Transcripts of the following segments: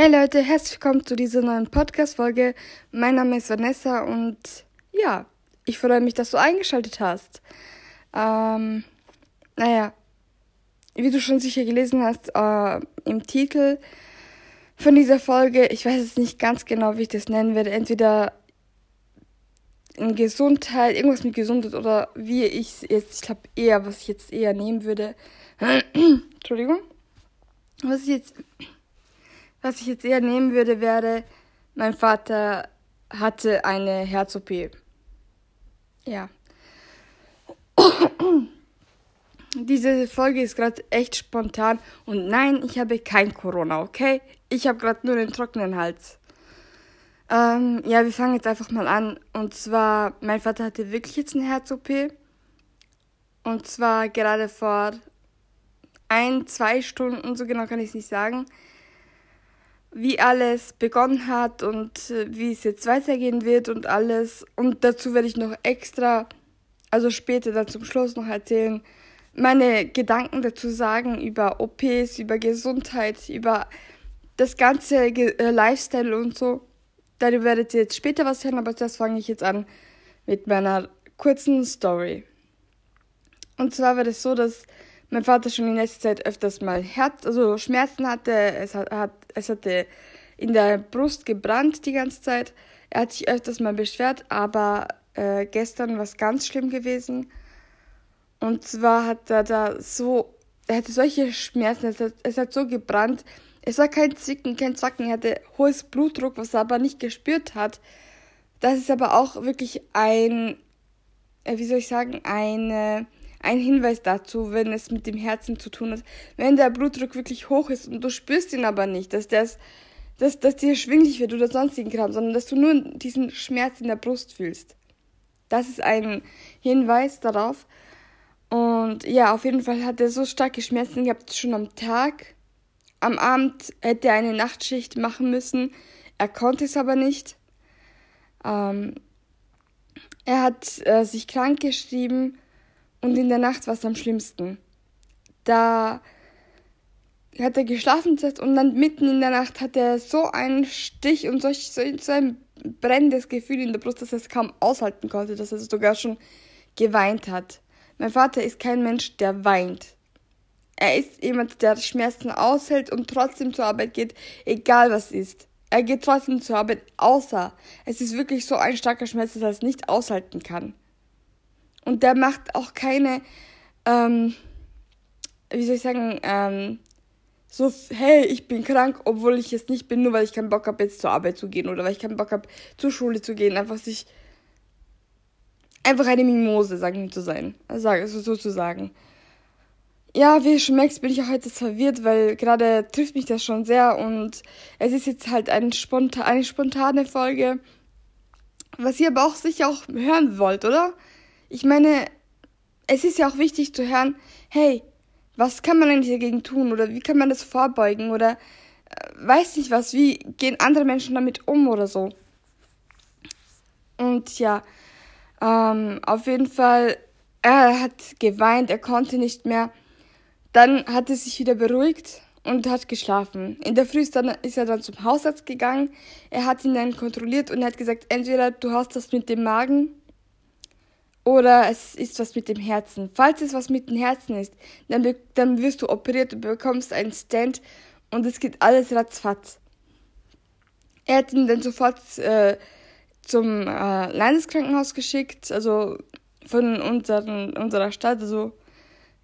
Hey Leute, herzlich willkommen zu dieser neuen Podcast-Folge. Mein Name ist Vanessa und ja, ich freue mich, dass du eingeschaltet hast. Ähm, naja, wie du schon sicher gelesen hast, äh, im Titel von dieser Folge, ich weiß jetzt nicht ganz genau, wie ich das nennen werde, entweder in Gesundheit, irgendwas mit Gesundheit oder wie ich jetzt, ich glaube eher, was ich jetzt eher nehmen würde. Entschuldigung. Was ich jetzt was ich jetzt eher nehmen würde, wäre, mein Vater hatte eine Herz-OP. Ja. Diese Folge ist gerade echt spontan und nein, ich habe kein Corona, okay? Ich habe gerade nur den trockenen Hals. Ähm, ja, wir fangen jetzt einfach mal an. Und zwar, mein Vater hatte wirklich jetzt eine Herz-OP. Und zwar gerade vor ein, zwei Stunden, so genau kann ich es nicht sagen wie alles begonnen hat und äh, wie es jetzt weitergehen wird und alles. Und dazu werde ich noch extra, also später dann zum Schluss noch erzählen, meine Gedanken dazu sagen über OPs, über Gesundheit, über das ganze Ge äh, Lifestyle und so. Darüber werdet ihr jetzt später was hören, aber das fange ich jetzt an mit meiner kurzen Story. Und zwar war es so, dass mein Vater schon in letzter Zeit öfters mal Herz, also Schmerzen hatte. Es, hat, hat, es hatte in der Brust gebrannt die ganze Zeit. Er hat sich öfters mal beschwert, aber äh, gestern war es ganz schlimm gewesen. Und zwar hat er da so, er hatte solche Schmerzen, es hat, es hat so gebrannt. Es war kein Zicken, kein Zacken, er hatte hohes Blutdruck, was er aber nicht gespürt hat. Das ist aber auch wirklich ein, äh, wie soll ich sagen, eine ein Hinweis dazu, wenn es mit dem Herzen zu tun hat. Wenn der Blutdruck wirklich hoch ist und du spürst ihn aber nicht, dass das dass, dass dir schwindlig wird oder sonstigen Kram, sondern dass du nur diesen Schmerz in der Brust fühlst. Das ist ein Hinweis darauf. Und ja, auf jeden Fall hat er so starke Schmerzen gehabt, schon am Tag. Am Abend hätte er eine Nachtschicht machen müssen. Er konnte es aber nicht. Ähm, er hat äh, sich krank geschrieben und in der Nacht war es am schlimmsten. Da hat er geschlafen und dann mitten in der Nacht hat er so einen Stich und so, so ein brennendes Gefühl in der Brust, dass er es kaum aushalten konnte, dass er sogar schon geweint hat. Mein Vater ist kein Mensch, der weint. Er ist jemand, der Schmerzen aushält und trotzdem zur Arbeit geht, egal was ist. Er geht trotzdem zur Arbeit, außer es ist wirklich so ein starker Schmerz, dass er es nicht aushalten kann. Und der macht auch keine, ähm, wie soll ich sagen, ähm, so, hey, ich bin krank, obwohl ich es nicht bin, nur weil ich keinen Bock habe, jetzt zur Arbeit zu gehen oder weil ich keinen Bock habe, zur Schule zu gehen. Einfach sich, einfach eine Mimose, sagen wir zu sein. Also, sozusagen. Ja, wie du schon merkst, bin ich auch heute verwirrt, weil gerade trifft mich das schon sehr und es ist jetzt halt ein spontan, eine spontane Folge, was ihr aber auch sicher auch hören wollt, oder? Ich meine, es ist ja auch wichtig zu hören, hey, was kann man eigentlich dagegen tun oder wie kann man das vorbeugen oder äh, weiß nicht was, wie gehen andere Menschen damit um oder so. Und ja, ähm, auf jeden Fall, er hat geweint, er konnte nicht mehr. Dann hat er sich wieder beruhigt und hat geschlafen. In der Früh ist, dann, ist er dann zum Hausarzt gegangen. Er hat ihn dann kontrolliert und er hat gesagt, entweder du hast das mit dem Magen oder es ist was mit dem Herzen. Falls es was mit dem Herzen ist, dann, dann wirst du operiert und bekommst einen Stand und es geht alles ratzfatz. Er hat ihn dann sofort äh, zum äh, Landeskrankenhaus geschickt, also von unseren, unserer Stadt, also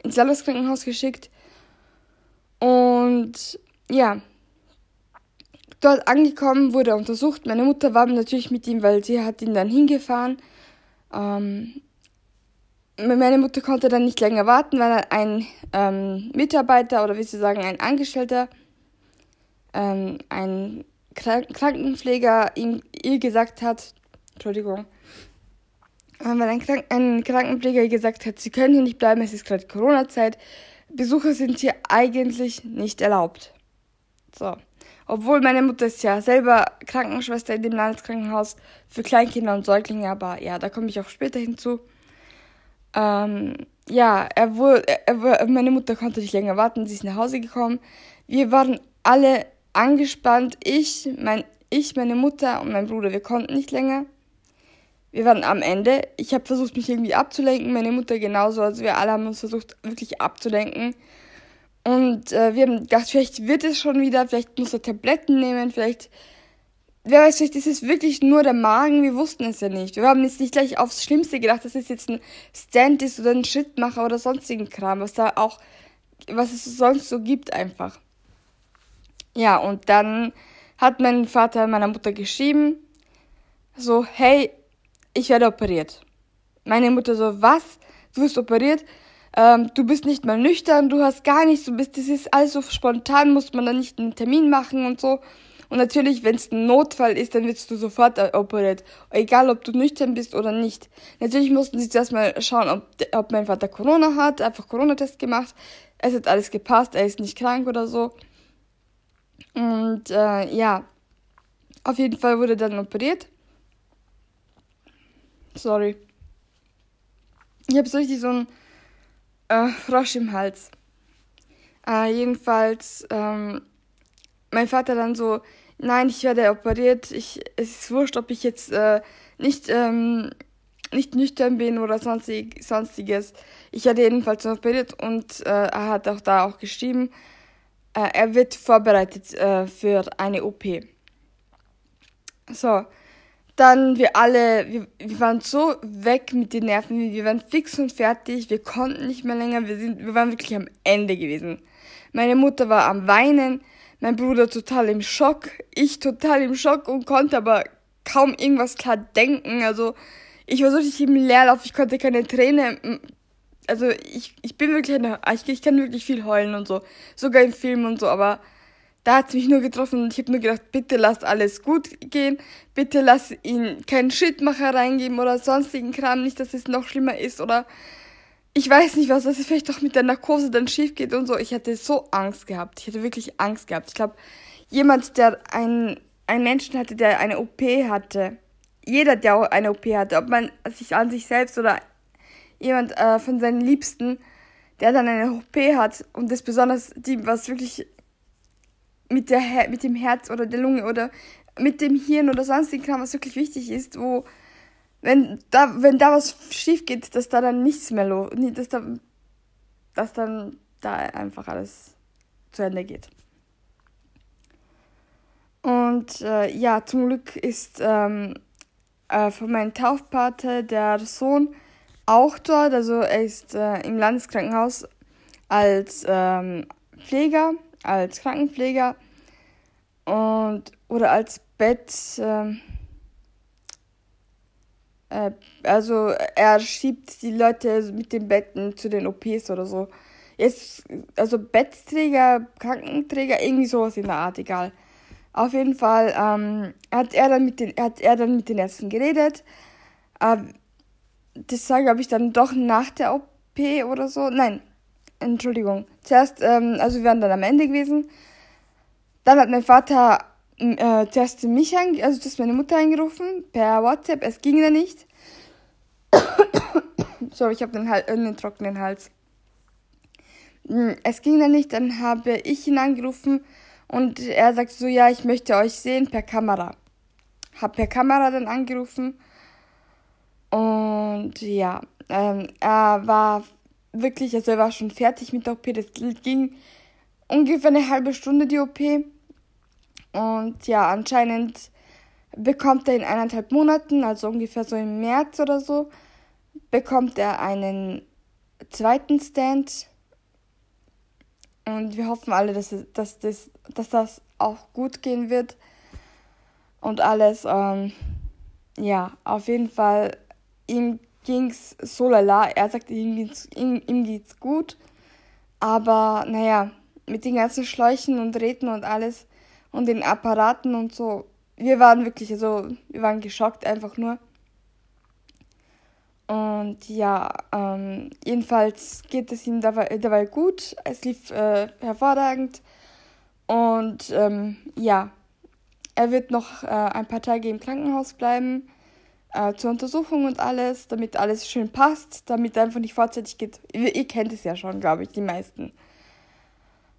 ins Landeskrankenhaus geschickt. Und ja, dort angekommen wurde er untersucht. Meine Mutter war natürlich mit ihm, weil sie hat ihn dann hingefahren. Ähm, meine Mutter konnte dann nicht länger warten, weil ein ähm, Mitarbeiter oder wie Sie sagen, ein Angestellter, ähm, ein Krank Krankenpfleger ihm, ihr gesagt hat, Entschuldigung, äh, weil ein, Krank ein Krankenpfleger ihr gesagt hat, sie können hier nicht bleiben, es ist gerade Corona-Zeit, Besucher sind hier eigentlich nicht erlaubt. So. Obwohl meine Mutter ist ja selber Krankenschwester in dem Landeskrankenhaus für Kleinkinder und Säuglinge, aber ja, da komme ich auch später hinzu. Ähm, ja, er wurde, er, meine Mutter konnte nicht länger warten, sie ist nach Hause gekommen. Wir waren alle angespannt. Ich, mein, ich, meine Mutter und mein Bruder, wir konnten nicht länger. Wir waren am Ende. Ich habe versucht, mich irgendwie abzulenken. Meine Mutter genauso. Also wir alle haben uns versucht, wirklich abzulenken. Und äh, wir haben gedacht, vielleicht wird es schon wieder. Vielleicht muss er Tabletten nehmen. Vielleicht, wer weiß, vielleicht ist es wirklich nur der Magen. Wir wussten es ja nicht. Wir haben jetzt nicht gleich aufs Schlimmste gedacht, dass es jetzt ein Stand ist oder ein Schrittmacher oder sonstigen Kram, was da auch, was es sonst so gibt einfach. Ja, und dann hat mein Vater meiner Mutter geschrieben, so, hey, ich werde operiert. Meine Mutter so, was? Du wirst operiert? Ähm, du bist nicht mal nüchtern, du hast gar nichts, du bist, das ist alles so spontan, muss man dann nicht einen Termin machen und so. Und natürlich, wenn es ein Notfall ist, dann wirst du sofort operiert. Egal, ob du nüchtern bist oder nicht. Natürlich mussten sie zuerst mal schauen, ob, ob mein Vater Corona hat, einfach Corona-Test gemacht. Es hat alles gepasst, er ist nicht krank oder so. Und äh, ja, auf jeden Fall wurde dann operiert. Sorry. Ich habe so richtig so einen äh, Frosch im Hals. Äh, jedenfalls, ähm, mein Vater dann so, nein, ich werde operiert. Ich, es ist wurscht, ob ich jetzt äh, nicht, ähm, nicht nüchtern bin oder sonstig, sonstiges. Ich werde jedenfalls operiert und äh, er hat auch da auch geschrieben, äh, er wird vorbereitet äh, für eine OP. So, dann wir alle, wir, wir waren so weg mit den Nerven, wir waren fix und fertig, wir konnten nicht mehr länger, wir, sind, wir waren wirklich am Ende gewesen. Meine Mutter war am Weinen, mein Bruder total im Schock, ich total im Schock und konnte aber kaum irgendwas klar denken. Also ich war so richtig im Leerlauf, ich konnte keine Träne also ich, ich bin wirklich eine, ich, ich kann wirklich viel heulen und so. Sogar im Film und so, aber da hat es mich nur getroffen und ich habe nur gedacht, bitte lasst alles gut gehen, bitte lass ihn keinen Schrittmacher reingeben oder sonstigen Kram, nicht, dass es noch schlimmer ist oder ich weiß nicht was, dass es vielleicht doch mit der Narkose dann schief geht und so. Ich hatte so Angst gehabt. Ich hatte wirklich Angst gehabt. Ich glaube, jemand, der ein, einen Menschen hatte, der eine OP hatte, jeder, der eine OP hatte, ob man sich an sich selbst oder jemand äh, von seinen Liebsten, der dann eine OP hat und das besonders die, was wirklich mit, der, mit dem Herz oder der Lunge oder mit dem Hirn oder sonstigen Kram, was wirklich wichtig ist, wo, wenn da, wenn da was schief geht, dass da dann nichts mehr los, dass da, dass dann da einfach alles zu Ende geht. Und äh, ja, zum Glück ist ähm, äh, von meinem Taufpate der Sohn auch dort. Also er ist äh, im Landeskrankenhaus als ähm, Pfleger, als Krankenpfleger und oder als Bett. Ähm, äh, also er schiebt die Leute mit den Betten zu den OPs oder so. Jetzt, also Bettträger, Krankenträger, irgendwie sowas in der Art, egal. Auf jeden Fall ähm, hat er dann mit den, hat er dann mit den Ärzten geredet. Äh, das war, glaube ich, dann doch nach der OP oder so. Nein, Entschuldigung. Zuerst, ähm, also wir waren dann am Ende gewesen. Dann hat mein Vater äh, zuerst mich, also das meine Mutter angerufen per WhatsApp. Es ging ja nicht. so, ich habe den, Hal äh, den trockenen Hals. Hm, es ging dann nicht, dann habe ich ihn angerufen und er sagte so, ja, ich möchte euch sehen per Kamera. Hab per Kamera dann angerufen und ja, ähm, er war wirklich, also er war schon fertig mit der OP. Das ging ungefähr eine halbe Stunde die OP. Und ja, anscheinend bekommt er in eineinhalb Monaten, also ungefähr so im März oder so, bekommt er einen zweiten Stand. Und wir hoffen alle, dass, dass, das, dass das auch gut gehen wird. Und alles, ähm, ja, auf jeden Fall ihm ging's so lala. Er sagt, ihm geht's, ihm, ihm geht's gut. Aber naja, mit den ganzen Schläuchen und Räten und alles und den Apparaten und so, wir waren wirklich, also wir waren geschockt einfach nur. Und ja, ähm, jedenfalls geht es ihm dabei, dabei gut. Es lief äh, hervorragend. Und ähm, ja, er wird noch äh, ein paar Tage im Krankenhaus bleiben äh, zur Untersuchung und alles, damit alles schön passt, damit einfach nicht vorzeitig geht. Ihr, ihr kennt es ja schon, glaube ich, die meisten.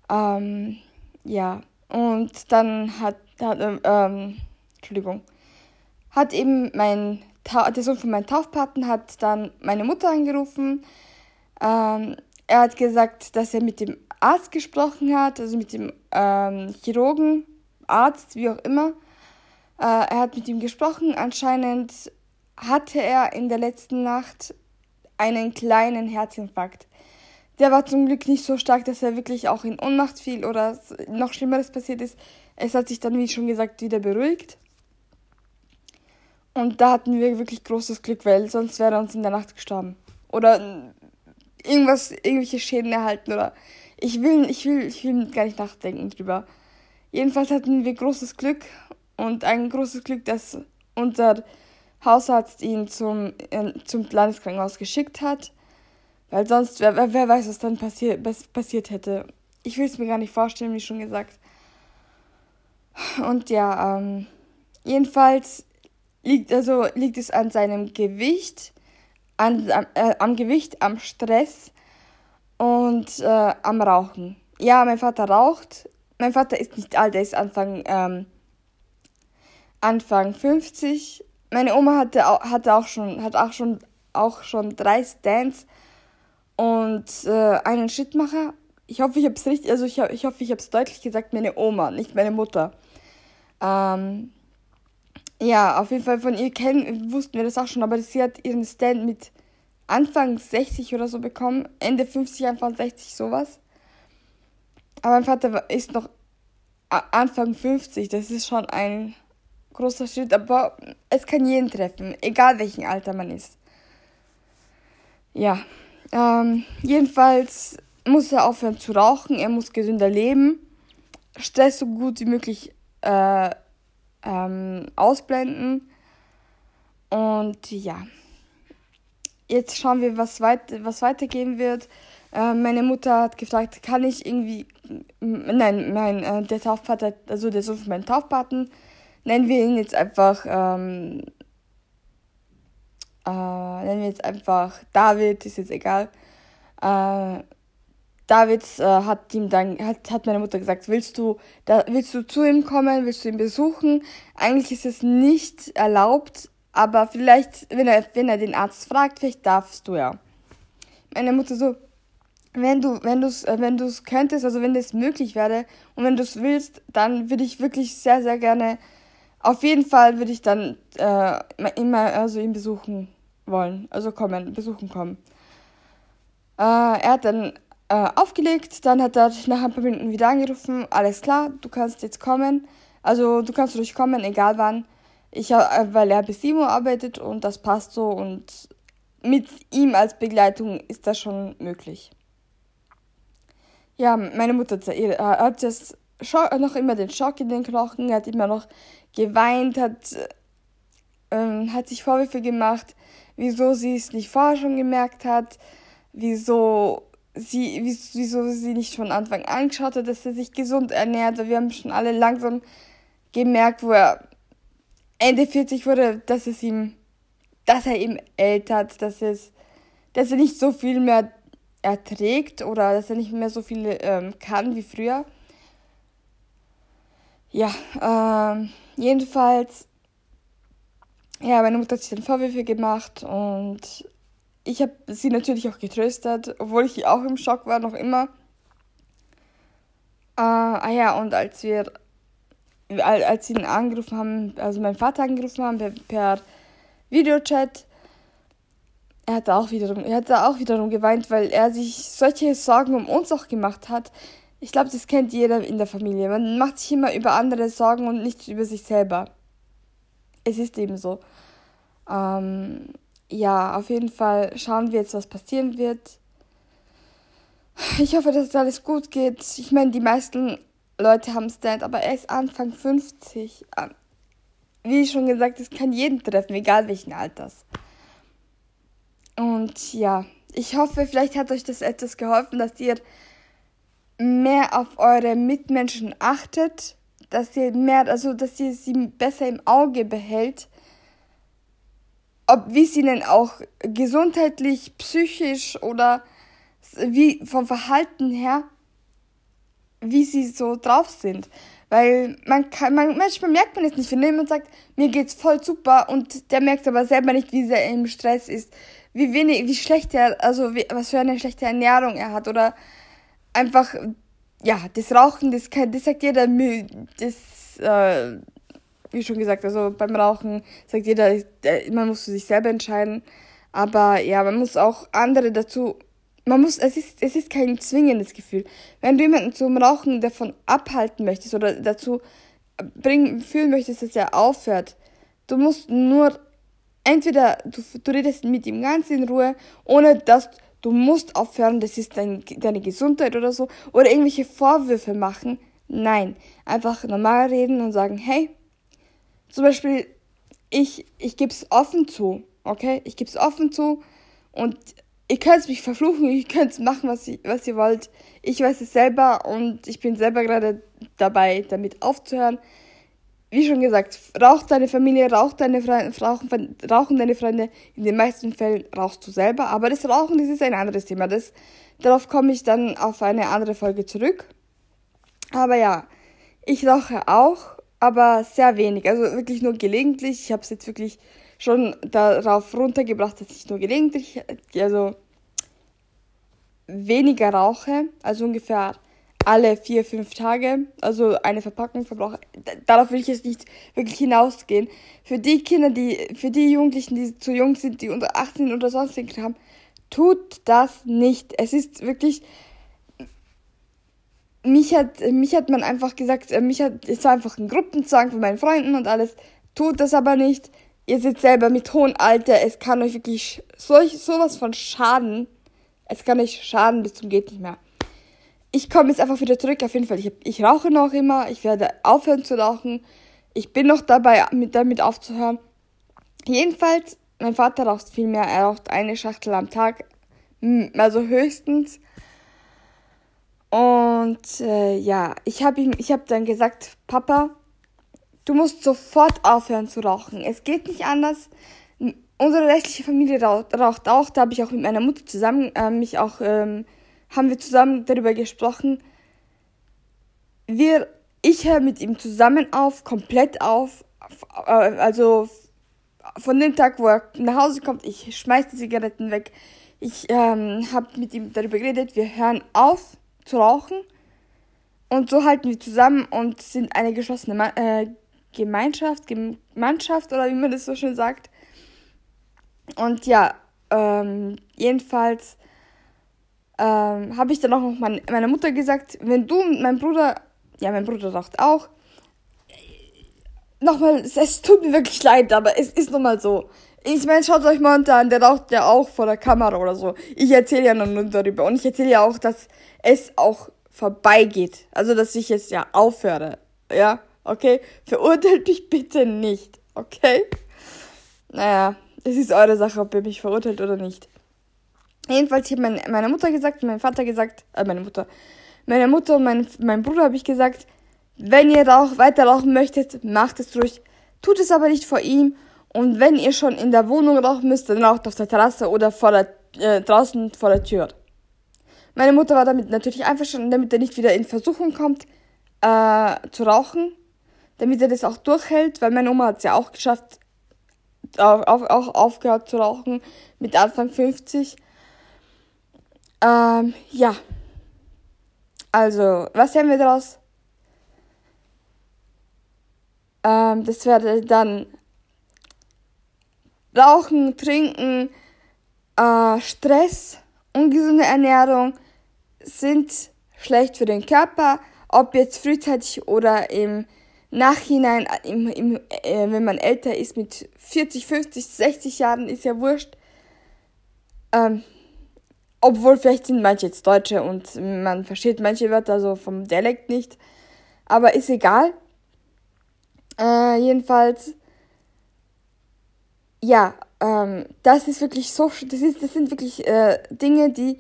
Ähm, ja, Und dann hat, hat ähm, ähm Entschuldigung, hat eben mein, der Sohn von meinem Taufpaten hat dann meine Mutter angerufen. Ähm, er hat gesagt, dass er mit dem Arzt gesprochen hat, also mit dem ähm, Chirurgen, Arzt, wie auch immer. Äh, er hat mit ihm gesprochen. Anscheinend hatte er in der letzten Nacht einen kleinen Herzinfarkt. Der war zum Glück nicht so stark, dass er wirklich auch in Ohnmacht fiel oder noch Schlimmeres passiert ist. Es hat sich dann, wie schon gesagt, wieder beruhigt. Und da hatten wir wirklich großes Glück, weil sonst wäre er uns in der Nacht gestorben. Oder irgendwas, irgendwelche Schäden erhalten oder ich will, ich will, ich will gar nicht nachdenken drüber. Jedenfalls hatten wir großes Glück und ein großes Glück, dass unser Hausarzt ihn zum, äh, zum Landeskrankenhaus geschickt hat. Weil sonst, wer, wer weiß, was dann passier, was passiert hätte. Ich will es mir gar nicht vorstellen, wie schon gesagt. Und ja, ähm, jedenfalls liegt, also, liegt es an seinem Gewicht, an, äh, am Gewicht, am Stress und äh, am Rauchen. Ja, mein Vater raucht. Mein Vater ist nicht alt, er ist Anfang, ähm, Anfang 50. Meine Oma hatte, hatte auch schon, hat auch schon, auch schon drei Stands und äh, einen Schrittmacher. Ich hoffe, ich habe es richtig, also ich, ich hoffe, ich habe es deutlich gesagt, meine Oma, nicht meine Mutter. Ähm, ja, auf jeden Fall von ihr kennen, wussten wir das auch schon, aber sie hat ihren Stand mit Anfang 60 oder so bekommen, Ende 50, Anfang 60, sowas. Aber mein Vater ist noch Anfang 50, das ist schon ein großer Schritt, aber es kann jeden treffen, egal welchen Alter man ist. Ja, ähm, jedenfalls muss er aufhören zu rauchen, er muss gesünder leben, Stress so gut wie möglich äh, ähm, ausblenden. Und ja. Jetzt schauen wir, was, weit, was weitergehen wird. Äh, meine Mutter hat gefragt, kann ich irgendwie, nein, mein, äh, der Taufpater, also der Sohn von meinem Taufpaten, nennen wir ihn jetzt einfach, ähm, äh, nennen wir jetzt einfach David, ist jetzt egal. Äh, David äh, hat ihm dann, hat, hat meine Mutter gesagt, willst du, da, willst du zu ihm kommen, willst du ihn besuchen? Eigentlich ist es nicht erlaubt, aber vielleicht, wenn er, wenn er den Arzt fragt, vielleicht darfst du ja. Meine Mutter so, wenn du, wenn du es, äh, wenn du es könntest, also wenn das möglich wäre und wenn du es willst, dann würde ich wirklich sehr, sehr gerne, auf jeden Fall würde ich dann äh, immer, also ihn besuchen wollen, also kommen, besuchen kommen. Äh, er hat dann äh, aufgelegt, dann hat er nach ein paar Minuten wieder angerufen, alles klar, du kannst jetzt kommen, also du kannst durchkommen, egal wann. Ich äh, weil er bis 7 Uhr arbeitet und das passt so und mit ihm als Begleitung ist das schon möglich. Ja, meine Mutter hat jetzt noch immer den Schock in den Knochen, hat immer noch geweint, hat, ähm, hat sich Vorwürfe gemacht, wieso sie es nicht vorher schon gemerkt hat, wieso sie, wieso sie nicht von Anfang an geschaut hat, dass er sich gesund ernährt. Wir haben schon alle langsam gemerkt, wo er Ende 40 wurde, dass es ihm, dass er ihm ältert, dass es, dass er nicht so viel mehr erträgt oder dass er nicht mehr so viel ähm, kann wie früher. Ja, ähm, jedenfalls, ja, meine Mutter hat sich dann Vorwürfe gemacht und ich habe sie natürlich auch getröstet, obwohl ich auch im Schock war, noch immer. Äh, ah ja, und als wir als sie ihn angerufen haben, also meinen Vater angerufen haben per, per Videochat, er hat auch wiederum, er hat auch wiederum geweint, weil er sich solche Sorgen um uns auch gemacht hat. Ich glaube, das kennt jeder in der Familie. Man macht sich immer über andere Sorgen und nicht über sich selber. Es ist eben so. Ähm, ja, auf jeden Fall schauen wir jetzt, was passieren wird. Ich hoffe, dass es alles gut geht. Ich meine, die meisten Leute haben Stand, aber er ist Anfang 50. Ähm, wie schon gesagt, es kann jeden treffen, egal welchen Alters. Und ja, ich hoffe, vielleicht hat euch das etwas geholfen, dass ihr mehr auf eure Mitmenschen achtet, dass ihr mehr, also dass ihr sie besser im Auge behält, ob wie sie denn auch gesundheitlich, psychisch oder wie vom Verhalten her wie sie so drauf sind. Weil man kann, man, manchmal merkt man es nicht, wenn jemand sagt, mir geht's voll super und der merkt aber selber nicht, wie sehr er im Stress ist, wie wenig, wie schlecht er, also wie, was für eine schlechte Ernährung er hat oder einfach, ja, das Rauchen, das, kann, das sagt jeder, das, äh, wie schon gesagt, also beim Rauchen sagt jeder, man muss für sich selber entscheiden, aber ja, man muss auch andere dazu man muss, es ist, es ist kein zwingendes Gefühl. Wenn du jemanden zum Rauchen davon abhalten möchtest oder dazu bringen, fühlen möchtest, dass er aufhört, du musst nur, entweder du, du redest mit ihm ganz in Ruhe, ohne dass du musst aufhören, das ist dein, deine Gesundheit oder so, oder irgendwelche Vorwürfe machen. Nein, einfach normal reden und sagen, hey, zum Beispiel, ich, ich gebe es offen zu, okay? Ich gebe es offen zu und ihr könnt mich verfluchen, ihr könnt machen, was ihr, was ihr wollt. Ich weiß es selber und ich bin selber gerade dabei, damit aufzuhören. Wie schon gesagt, raucht deine Familie, raucht deine Freunde, rauchen, rauchen deine Freunde. In den meisten Fällen rauchst du selber. Aber das Rauchen, das ist ein anderes Thema. Das, darauf komme ich dann auf eine andere Folge zurück. Aber ja, ich rauche auch, aber sehr wenig. Also wirklich nur gelegentlich. Ich habe es jetzt wirklich schon darauf runtergebracht, dass ich nur gelegentlich, also weniger rauche, also ungefähr alle vier, fünf Tage, also eine Verpackung verbrauche. Darauf will ich jetzt nicht wirklich hinausgehen. Für die Kinder, die, für die Jugendlichen, die zu jung sind, die unter 18 oder sonstigen haben, tut das nicht. Es ist wirklich, mich hat, mich hat man einfach gesagt, äh, mich hat, es war einfach ein Gruppenzwang von meinen Freunden und alles, tut das aber nicht ihr seht selber mit hohem Alter, es kann euch wirklich solch, sowas von schaden. Es kann euch schaden bis zum geht nicht mehr. Ich komme jetzt einfach wieder zurück. Auf jeden Fall, ich, ich rauche noch immer. Ich werde aufhören zu rauchen. Ich bin noch dabei, mit, damit aufzuhören. Jedenfalls, mein Vater raucht viel mehr. Er raucht eine Schachtel am Tag. Also höchstens. Und äh, ja, ich habe ihm, dann gesagt, Papa, Du musst sofort aufhören zu rauchen. Es geht nicht anders. Unsere restliche Familie raucht, raucht auch. Da habe ich auch mit meiner Mutter zusammen äh, mich auch ähm, haben wir zusammen darüber gesprochen. Wir, ich höre mit ihm zusammen auf, komplett auf. Äh, also von dem Tag, wo er nach Hause kommt, ich schmeiß die Zigaretten weg. Ich ähm, habe mit ihm darüber geredet. Wir hören auf zu rauchen. Und so halten wir zusammen und sind eine geschlossene Ma äh, Gemeinschaft, Gemeinschaft oder wie man das so schön sagt. Und ja, ähm, jedenfalls ähm, habe ich dann auch noch mein, meiner Mutter gesagt, wenn du und mein Bruder, ja, mein Bruder raucht auch, nochmal, es, es tut mir wirklich leid, aber es ist nun mal so. Ich meine, schaut euch mal unter an, der raucht ja auch vor der Kamera oder so. Ich erzähle ja nur darüber. Und ich erzähle ja auch, dass es auch vorbeigeht. Also, dass ich jetzt ja aufhöre. Ja okay? Verurteilt mich bitte nicht, okay? Naja, es ist eure Sache, ob ihr mich verurteilt oder nicht. Jedenfalls, ich habe mein, meiner Mutter gesagt, mein Vater gesagt, äh, meine Mutter, meine Mutter und mein, mein Bruder habe ich gesagt, wenn ihr rauch, weiter rauchen möchtet, macht es ruhig. Tut es aber nicht vor ihm. Und wenn ihr schon in der Wohnung rauchen müsst, dann raucht auf der Terrasse oder vor der, äh, draußen vor der Tür. Meine Mutter war damit natürlich einverstanden, damit er nicht wieder in Versuchung kommt, äh, zu rauchen damit er das auch durchhält, weil meine Oma hat es ja auch geschafft, auch, auch aufgehört zu rauchen mit Anfang 50. Ähm, ja. Also, was haben wir daraus? Ähm, das wäre dann Rauchen, Trinken, äh, Stress, ungesunde Ernährung sind schlecht für den Körper, ob jetzt frühzeitig oder im Nachhinein, im, im, äh, wenn man älter ist, mit 40, 50, 60 Jahren, ist ja wurscht. Ähm, obwohl vielleicht sind manche jetzt Deutsche und man versteht manche Wörter so vom Dialekt nicht. Aber ist egal. Äh, jedenfalls, ja, ähm, das ist wirklich so, das, ist, das sind wirklich äh, Dinge, die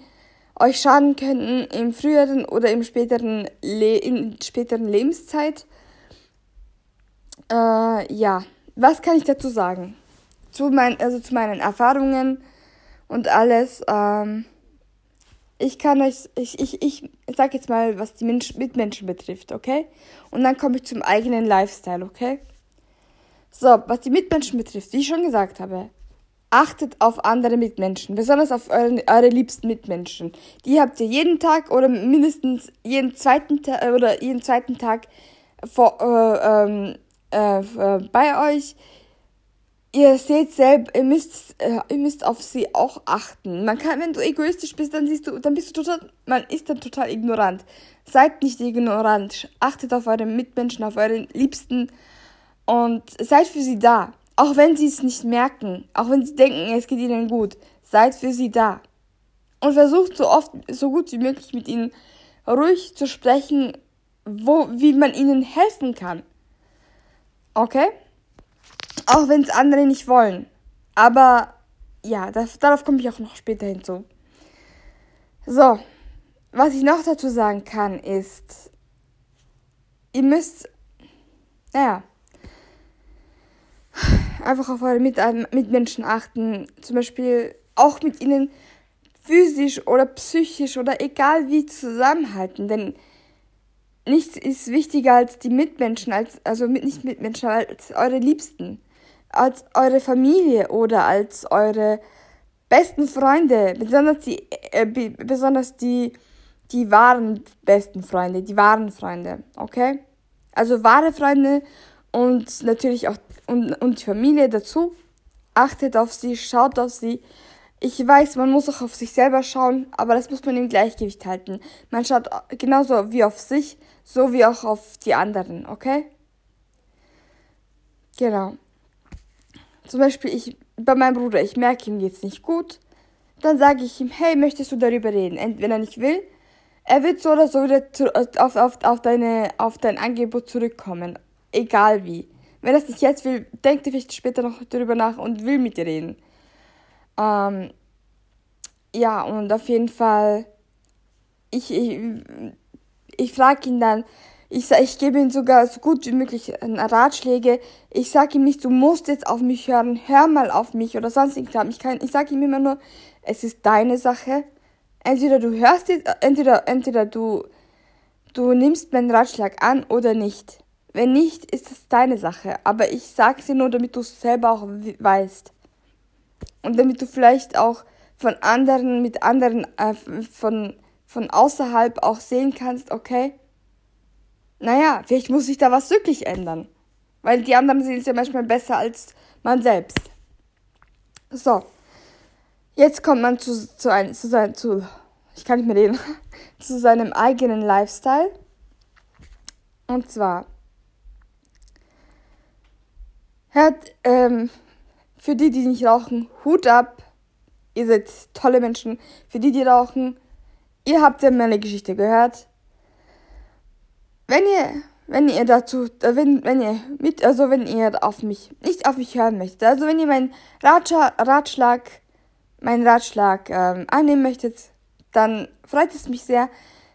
euch schaden könnten im früheren oder im späteren, Le in späteren Lebenszeit. Äh, ja, was kann ich dazu sagen? Zu, mein, also zu meinen Erfahrungen und alles. Ähm, ich kann euch, ich, ich, ich sag jetzt mal, was die Mensch, Mitmenschen betrifft, okay? Und dann komme ich zum eigenen Lifestyle, okay? So, was die Mitmenschen betrifft, wie ich schon gesagt habe, achtet auf andere Mitmenschen, besonders auf eure, eure liebsten Mitmenschen. Die habt ihr jeden Tag oder mindestens jeden zweiten Tag oder jeden zweiten Tag vor, äh, ähm, äh, äh, bei euch ihr seht selbst, ihr müsst, äh, ihr müsst auf sie auch achten. Man kann, wenn du egoistisch bist, dann siehst du, dann bist du total, man ist dann total ignorant. Seid nicht ignorant. Achtet auf eure Mitmenschen, auf eure Liebsten und seid für sie da. Auch wenn sie es nicht merken, auch wenn sie denken, es geht ihnen gut, seid für sie da. Und versucht so oft, so gut wie möglich mit ihnen ruhig zu sprechen, wo, wie man ihnen helfen kann. Okay? Auch wenn es andere nicht wollen. Aber ja, das, darauf komme ich auch noch später hinzu. So, was ich noch dazu sagen kann, ist, ihr müsst, naja, einfach auf eure Mit Mitmenschen achten. Zum Beispiel auch mit ihnen physisch oder psychisch oder egal wie zusammenhalten. Denn nichts ist wichtiger als die Mitmenschen, als, also nicht Mitmenschen, als eure Liebsten als eure Familie oder als eure besten Freunde, besonders die, äh, besonders die, die wahren besten Freunde, die wahren Freunde, okay? Also wahre Freunde und natürlich auch und, und die Familie dazu. Achtet auf sie, schaut auf sie. Ich weiß, man muss auch auf sich selber schauen, aber das muss man im Gleichgewicht halten. Man schaut genauso wie auf sich, so wie auch auf die anderen, okay? Genau. Zum Beispiel ich, bei meinem Bruder, ich merke, ihm geht's nicht gut. Dann sage ich ihm, hey, möchtest du darüber reden? Und wenn er nicht will, er wird so oder so wieder auf, auf, auf, deine, auf dein Angebot zurückkommen. Egal wie. Wenn er es nicht jetzt will, denkt er vielleicht später noch darüber nach und will mit dir reden. Ähm, ja, und auf jeden Fall, ich, ich, ich frage ihn dann, ich, ich gebe ihm sogar so gut wie möglich Ratschläge. Ich sage ihm nicht, du musst jetzt auf mich hören, hör mal auf mich oder sonst irgendwas. Ich, ich sage ihm immer nur, es ist deine Sache. Entweder du hörst jetzt, entweder, entweder du, du nimmst meinen Ratschlag an oder nicht. Wenn nicht, ist es deine Sache. Aber ich sage sie nur, damit du es selber auch weißt. Und damit du vielleicht auch von anderen, mit anderen, äh, von, von außerhalb auch sehen kannst, okay, naja, vielleicht muss sich da was wirklich ändern. Weil die anderen sehen es ja manchmal besser als man selbst. So. Jetzt kommt man zu, zu, ein, zu, sein, zu ich kann nicht mehr reden, zu seinem eigenen Lifestyle. Und zwar, hört, ähm, für die, die nicht rauchen, Hut ab. Ihr seid tolle Menschen. Für die, die rauchen, ihr habt ja meine Geschichte gehört wenn ihr, wenn ihr dazu, äh, wenn, wenn ihr mit, also wenn ihr auf mich, nicht auf mich hören möchtet, also wenn ihr meinen Ratschlag, meinen Ratschlag ähm, annehmen möchtet, dann freut es mich sehr.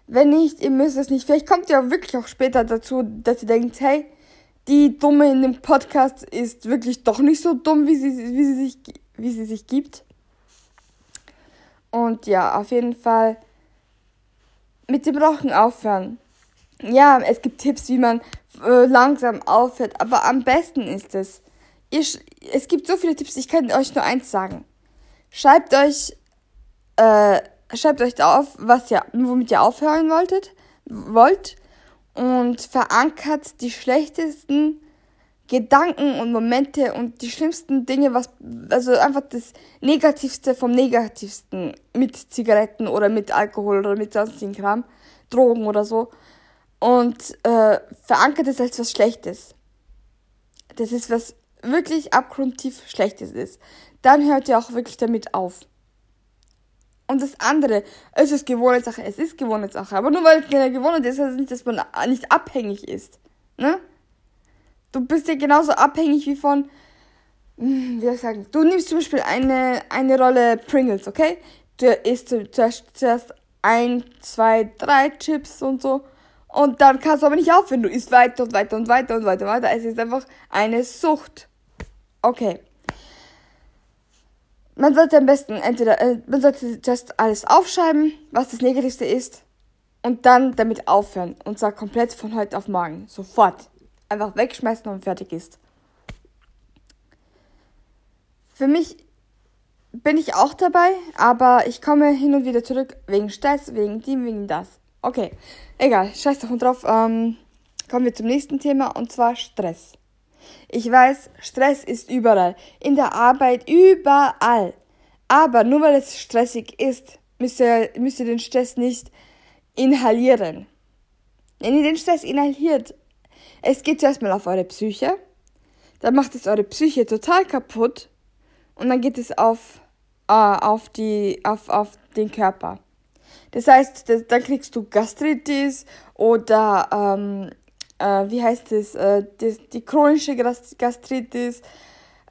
Wenn nicht, ihr müsst es nicht. Vielleicht kommt ihr auch wirklich auch später dazu, dass ihr denkt, hey, die Dumme in dem Podcast ist wirklich doch nicht so dumm, wie sie, wie sie, sich, wie sie sich gibt. Und ja, auf jeden Fall mit dem Rauchen aufhören ja, es gibt Tipps, wie man äh, langsam aufhört, aber am besten ist es. Ihr, es gibt so viele Tipps, ich kann euch nur eins sagen. Schreibt euch, äh, schreibt euch auf, was ihr, womit ihr aufhören wolltet, wollt und verankert die schlechtesten Gedanken und Momente und die schlimmsten Dinge, was, also einfach das Negativste vom Negativsten mit Zigaretten oder mit Alkohol oder mit sonstigen Kram, Drogen oder so und äh, verankert es als was Schlechtes. Das ist was wirklich abgrundtief Schlechtes ist. Dann hört ihr auch wirklich damit auf. Und das andere, es ist Gewohnheitssache, es ist Gewohnheitssache. Aber nur weil es eine Gewohnheit ist, heißt nicht, dass man nicht abhängig ist. Ne? Du bist ja genauso abhängig wie von, hm, wie soll ich sagen, du nimmst zum Beispiel eine, eine Rolle Pringles, okay? Du isst zuerst ein, zwei, drei Chips und so. Und dann kannst du aber nicht aufhören. Du isst weiter und weiter und weiter und weiter und weiter. Es ist einfach eine Sucht. Okay. Man sollte am besten entweder, äh, man sollte zuerst alles aufschreiben, was das Negativste ist, und dann damit aufhören. Und zwar komplett von heute auf morgen. Sofort. Einfach wegschmeißen und fertig ist. Für mich bin ich auch dabei, aber ich komme hin und wieder zurück wegen Stress, wegen dem, wegen das. Okay, egal, scheiß doch drauf. Ähm, kommen wir zum nächsten Thema und zwar Stress. Ich weiß, Stress ist überall. In der Arbeit, überall. Aber nur weil es stressig ist, müsst ihr, müsst ihr den Stress nicht inhalieren. Wenn ihr den Stress inhaliert, es geht zuerst mal auf eure Psyche, dann macht es eure Psyche total kaputt und dann geht es auf, äh, auf, die, auf, auf den Körper. Das heißt, dann kriegst du Gastritis oder ähm, äh, wie heißt es, äh, die, die chronische Gastritis.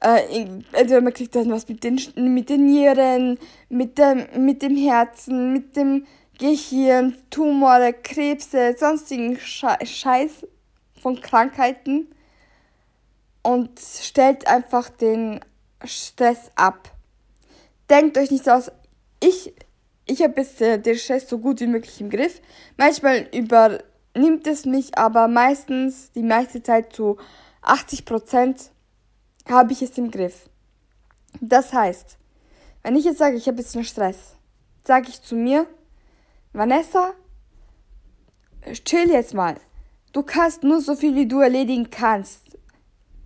Äh, entweder man kriegt dann was mit den, mit den Nieren, mit dem, mit dem Herzen, mit dem Gehirn, Tumore, Krebse, sonstigen Scheiß von Krankheiten und stellt einfach den Stress ab. Denkt euch nicht aus. Ich, ich habe jetzt äh, den Stress so gut wie möglich im Griff. Manchmal übernimmt es mich, aber meistens, die meiste Zeit zu 80 Prozent, habe ich es im Griff. Das heißt, wenn ich jetzt sage, ich habe jetzt einen Stress, sage ich zu mir, Vanessa, chill jetzt mal. Du kannst nur so viel, wie du erledigen kannst.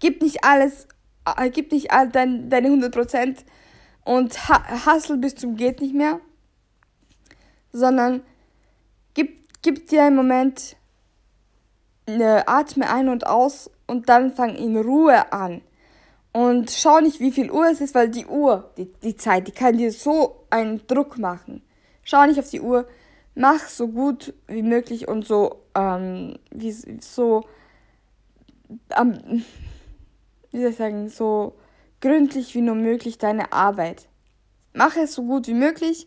Gib nicht alles, äh, gib nicht all dein, deine 100% und hustle bis zum geht nicht mehr, sondern gib, dir einen Moment, eine Atme ein und aus und dann fang in Ruhe an. Und schau nicht, wie viel Uhr es ist, weil die Uhr, die, die Zeit, die kann dir so einen Druck machen. Schau nicht auf die Uhr, mach so gut wie möglich und so, ähm, wie, so, ähm, wie soll ich sagen, so gründlich wie nur möglich deine Arbeit. Mach es so gut wie möglich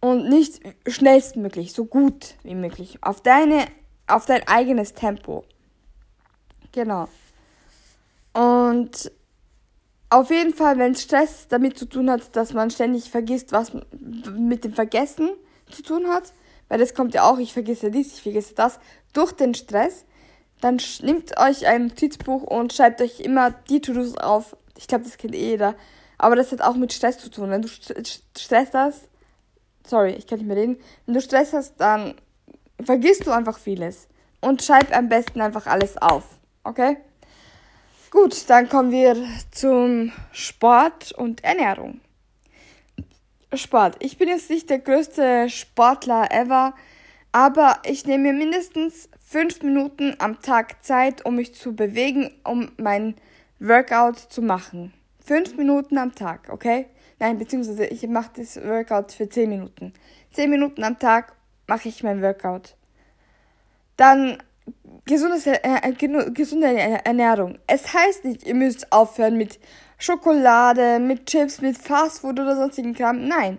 und nicht schnellstmöglich, so gut wie möglich. Auf deine, auf dein eigenes Tempo. Genau. Und auf jeden Fall, wenn Stress damit zu tun hat, dass man ständig vergisst, was mit dem Vergessen zu tun hat, weil das kommt ja auch, ich vergesse dies, ich vergesse das, durch den Stress, dann nehmt euch ein Notizbuch und schreibt euch immer die To-Dos auf. Ich glaube, das kennt eh jeder. Aber das hat auch mit Stress zu tun. Wenn du Stress hast, sorry, ich kann nicht mehr reden. Wenn du Stress hast, dann vergisst du einfach vieles. Und schreib am besten einfach alles auf. Okay? Gut, dann kommen wir zum Sport und Ernährung. Sport. Ich bin jetzt nicht der größte Sportler ever, aber ich nehme mir mindestens fünf Minuten am Tag Zeit, um mich zu bewegen, um mein Workout zu machen. Fünf Minuten am Tag, okay? Nein, beziehungsweise ich mache das Workout für zehn Minuten. Zehn Minuten am Tag mache ich mein Workout. Dann gesundes, äh gesunde Ernährung. Es heißt nicht, ihr müsst aufhören mit Schokolade, mit Chips, mit Fastfood oder sonstigen Kram. Nein.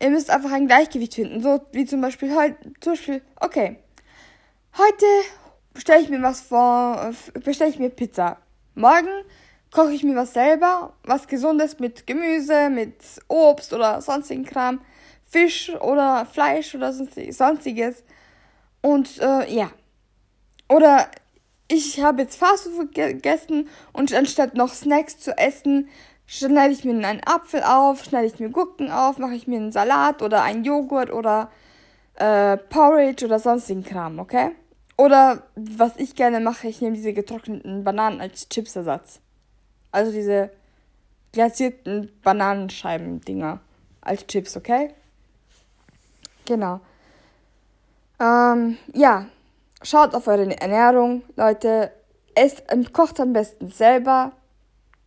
Ihr müsst einfach ein Gleichgewicht finden. So wie zum Beispiel heute, zum Beispiel, okay. Heute bestelle ich mir was vor, bestelle ich mir Pizza. Morgen koche ich mir was selber, was gesundes mit Gemüse, mit Obst oder sonstigen Kram, Fisch oder Fleisch oder sonstiges. Und äh, ja. Oder ich habe jetzt Fastfood gegessen und anstatt noch Snacks zu essen, schneide ich mir einen Apfel auf, schneide ich mir Gurken auf, mache ich mir einen Salat oder einen Joghurt oder äh, Porridge oder sonstigen Kram, okay? Oder was ich gerne mache, ich nehme diese getrockneten Bananen als Chipsersatz. Also diese glazierten Bananenscheiben-Dinger als Chips, okay? Genau. Ähm, ja, Schaut auf eure Ernährung, Leute. Esst, kocht am besten selber.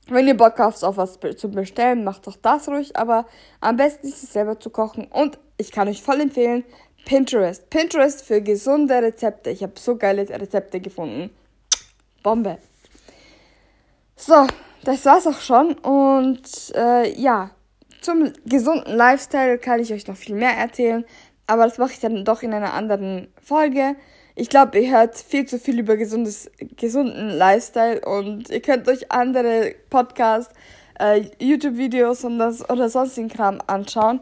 Wenn ihr Bock habt, auf was zu bestellen, macht doch das ruhig. Aber am besten ist es selber zu kochen. Und ich kann euch voll empfehlen, Pinterest. Pinterest für gesunde Rezepte. Ich habe so geile Rezepte gefunden. Bombe. So, das war's auch schon. Und äh, ja, zum gesunden Lifestyle kann ich euch noch viel mehr erzählen. Aber das mache ich dann doch in einer anderen Folge. Ich glaube, ihr hört viel zu viel über gesundes, gesunden Lifestyle und ihr könnt euch andere Podcasts äh, YouTube-Videos und das oder sonstigen Kram anschauen.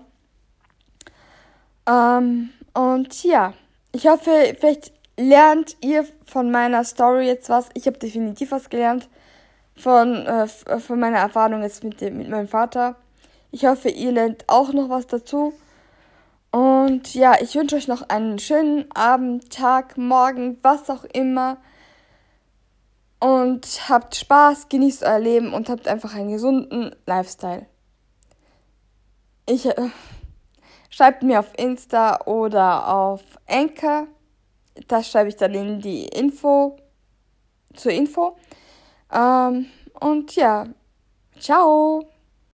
Ähm, und ja, ich hoffe, vielleicht lernt ihr von meiner Story jetzt was. Ich habe definitiv was gelernt von, äh, von meiner Erfahrung jetzt mit, dem, mit meinem Vater. Ich hoffe, ihr lernt auch noch was dazu. Und ja, ich wünsche euch noch einen schönen Abend, Tag, Morgen, was auch immer. Und habt Spaß, genießt euer Leben und habt einfach einen gesunden Lifestyle. Ich äh, schreibt mir auf Insta oder auf Anchor. Das schreibe ich dann in die Info zur Info. Ähm, und ja, ciao.